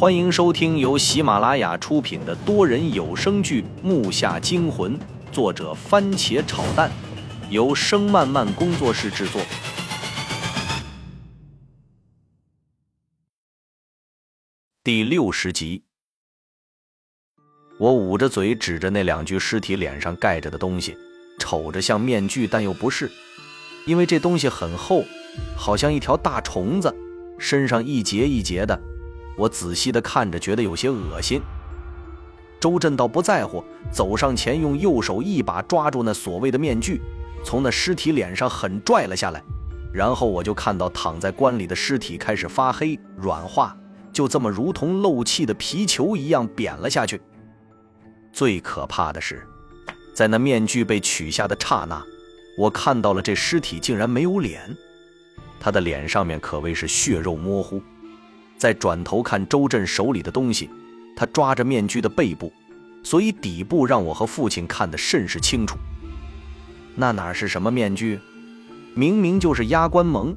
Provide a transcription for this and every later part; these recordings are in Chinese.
欢迎收听由喜马拉雅出品的多人有声剧《木下惊魂》，作者番茄炒蛋，由声漫漫工作室制作。第六十集，我捂着嘴指着那两具尸体脸上盖着的东西，瞅着像面具，但又不是，因为这东西很厚，好像一条大虫子，身上一节一节的。我仔细的看着，觉得有些恶心。周震倒不在乎，走上前，用右手一把抓住那所谓的面具，从那尸体脸上狠拽了下来。然后我就看到躺在棺里的尸体开始发黑、软化，就这么如同漏气的皮球一样扁了下去。最可怕的是，在那面具被取下的刹那，我看到了这尸体竟然没有脸，他的脸上面可谓是血肉模糊。再转头看周震手里的东西，他抓着面具的背部，所以底部让我和父亲看得甚是清楚。那哪是什么面具？明明就是压棺蒙。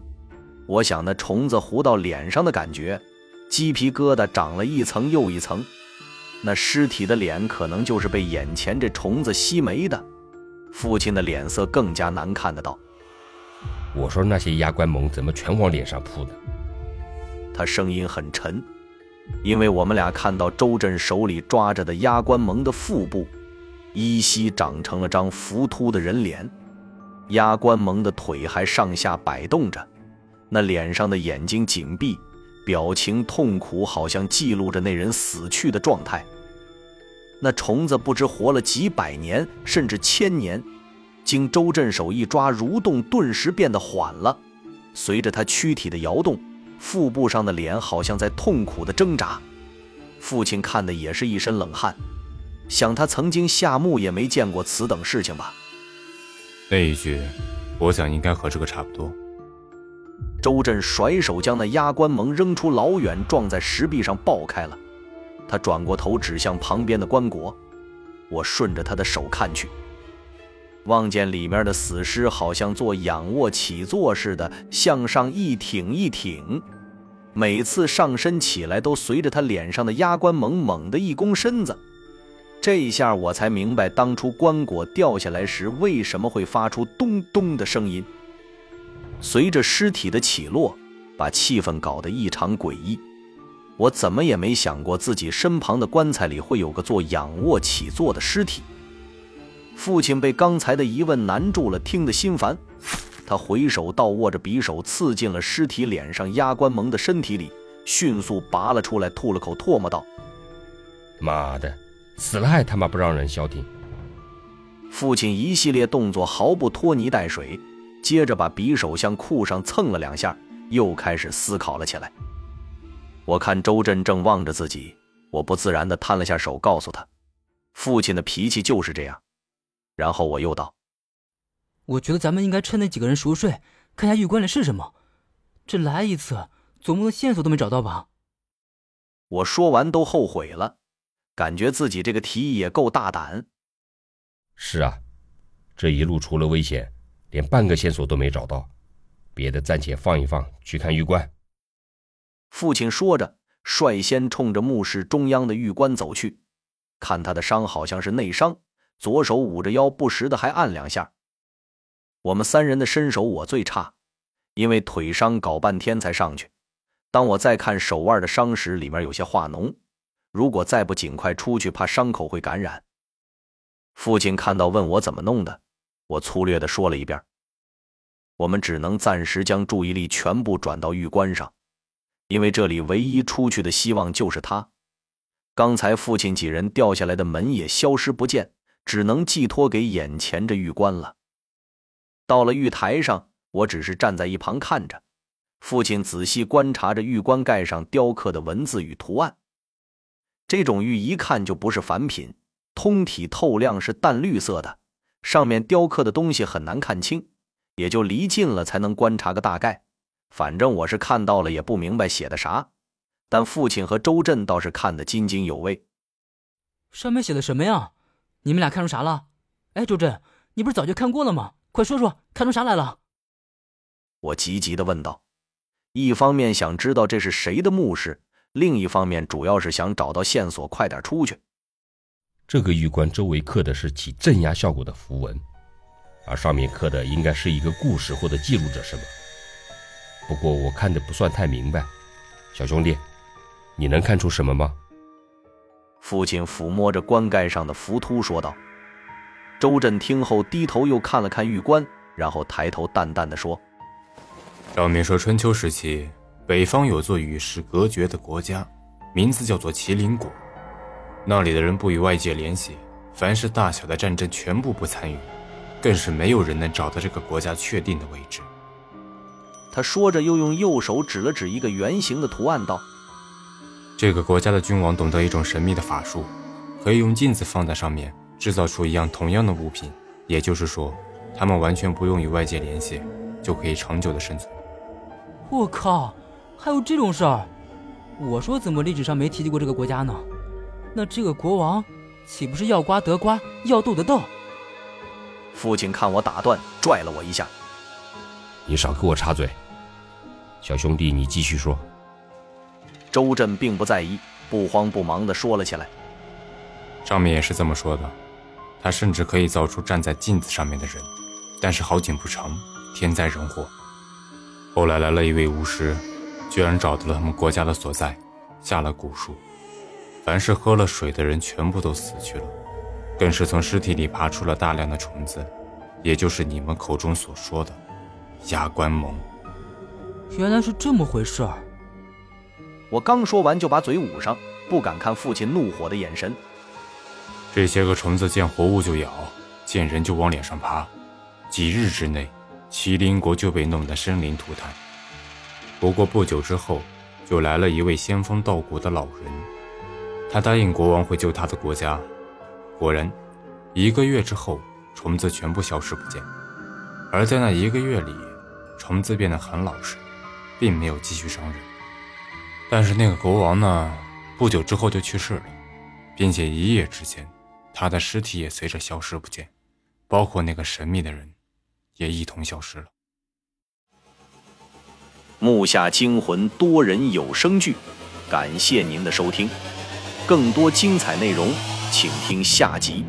我想那虫子糊到脸上的感觉，鸡皮疙瘩长了一层又一层。那尸体的脸可能就是被眼前这虫子吸没的。父亲的脸色更加难看的道。我说那些压棺蒙怎么全往脸上扑的？他声音很沉，因为我们俩看到周震手里抓着的压棺蒙的腹部，依稀长成了张浮凸的人脸，压棺蒙的腿还上下摆动着，那脸上的眼睛紧闭，表情痛苦，好像记录着那人死去的状态。那虫子不知活了几百年，甚至千年，经周震手一抓，蠕动顿时变得缓了，随着他躯体的摇动。腹部上的脸好像在痛苦的挣扎，父亲看的也是一身冷汗，想他曾经下墓也没见过此等事情吧。那一句，我想应该和这个差不多。周震甩手将那压棺蒙扔出老远，撞在石壁上爆开了。他转过头指向旁边的棺椁，我顺着他的手看去，望见里面的死尸好像做仰卧起坐似的向上一挺一挺。每次上身起来，都随着他脸上的压棺猛猛地一弓身子，这一下我才明白当初棺椁掉下来时为什么会发出咚咚的声音。随着尸体的起落，把气氛搞得异常诡异。我怎么也没想过自己身旁的棺材里会有个做仰卧起坐的尸体。父亲被刚才的疑问难住了，听得心烦。他回手倒握着匕首，刺进了尸体脸上压关蒙的身体里，迅速拔了出来，吐了口唾沫，道：“妈的，死了还他妈不让人消停！”父亲一系列动作毫不拖泥带水，接着把匕首向裤上蹭了两下，又开始思考了起来。我看周震正望着自己，我不自然地摊了下手，告诉他：“父亲的脾气就是这样。”然后我又道。我觉得咱们应该趁那几个人熟睡，看下玉棺里是什么。这来一次，总不能线索都没找到吧？我说完都后悔了，感觉自己这个提议也够大胆。是啊，这一路除了危险，连半个线索都没找到。别的暂且放一放，去看玉棺。父亲说着，率先冲着墓室中央的玉棺走去。看他的伤，好像是内伤，左手捂着腰，不时的还按两下。我们三人的身手我最差，因为腿伤搞半天才上去。当我再看手腕的伤时，里面有些化脓。如果再不尽快出去，怕伤口会感染。父亲看到问我怎么弄的，我粗略的说了一遍。我们只能暂时将注意力全部转到玉棺上，因为这里唯一出去的希望就是他。刚才父亲几人掉下来的门也消失不见，只能寄托给眼前这玉棺了。到了玉台上，我只是站在一旁看着。父亲仔细观察着玉棺盖上雕刻的文字与图案。这种玉一看就不是凡品，通体透亮，是淡绿色的。上面雕刻的东西很难看清，也就离近了才能观察个大概。反正我是看到了，也不明白写的啥。但父亲和周震倒是看得津津有味。上面写的什么呀？你们俩看出啥了？哎，周震，你不是早就看过了吗？快说说，看出啥来了？我急急的问道，一方面想知道这是谁的墓室，另一方面主要是想找到线索，快点出去。这个玉棺周围刻的是起镇压效果的符文，而上面刻的应该是一个故事或者记录着什么。不过我看的不算太明白，小兄弟，你能看出什么吗？父亲抚摸着棺盖上的浮凸说道。周震听后低头又看了看玉棺，然后抬头淡淡的说：“上面说春秋时期北方有座与世隔绝的国家，名字叫做麒麟国。那里的人不与外界联系，凡是大小的战争全部不参与，更是没有人能找到这个国家确定的位置。”他说着，又用右手指了指一个圆形的图案，道：“这个国家的君王懂得一种神秘的法术，可以用镜子放在上面。”制造出一样同样的物品，也就是说，他们完全不用与外界联系，就可以长久的生存。我靠，还有这种事儿！我说怎么历史上没提及过这个国家呢？那这个国王岂不是要瓜得瓜，要豆得豆？父亲看我打断，拽了我一下：“你少给我插嘴，小兄弟，你继续说。”周震并不在意，不慌不忙地说了起来：“上面也是这么说的。”他甚至可以造出站在镜子上面的人，但是好景不长，天灾人祸。后来来了一位巫师，居然找到了他们国家的所在，下了蛊术，凡是喝了水的人全部都死去了，更是从尸体里爬出了大量的虫子，也就是你们口中所说的压棺虻。原来是这么回事儿。我刚说完就把嘴捂上，不敢看父亲怒火的眼神。这些个虫子见活物就咬，见人就往脸上爬，几日之内，麒麟国就被弄得生灵涂炭。不过不久之后，就来了一位仙风道骨的老人，他答应国王会救他的国家。果然，一个月之后，虫子全部消失不见。而在那一个月里，虫子变得很老实，并没有继续伤人。但是那个国王呢，不久之后就去世了，并且一夜之间。他的尸体也随着消失不见，包括那个神秘的人，也一同消失了。木下惊魂多人有声剧，感谢您的收听，更多精彩内容，请听下集。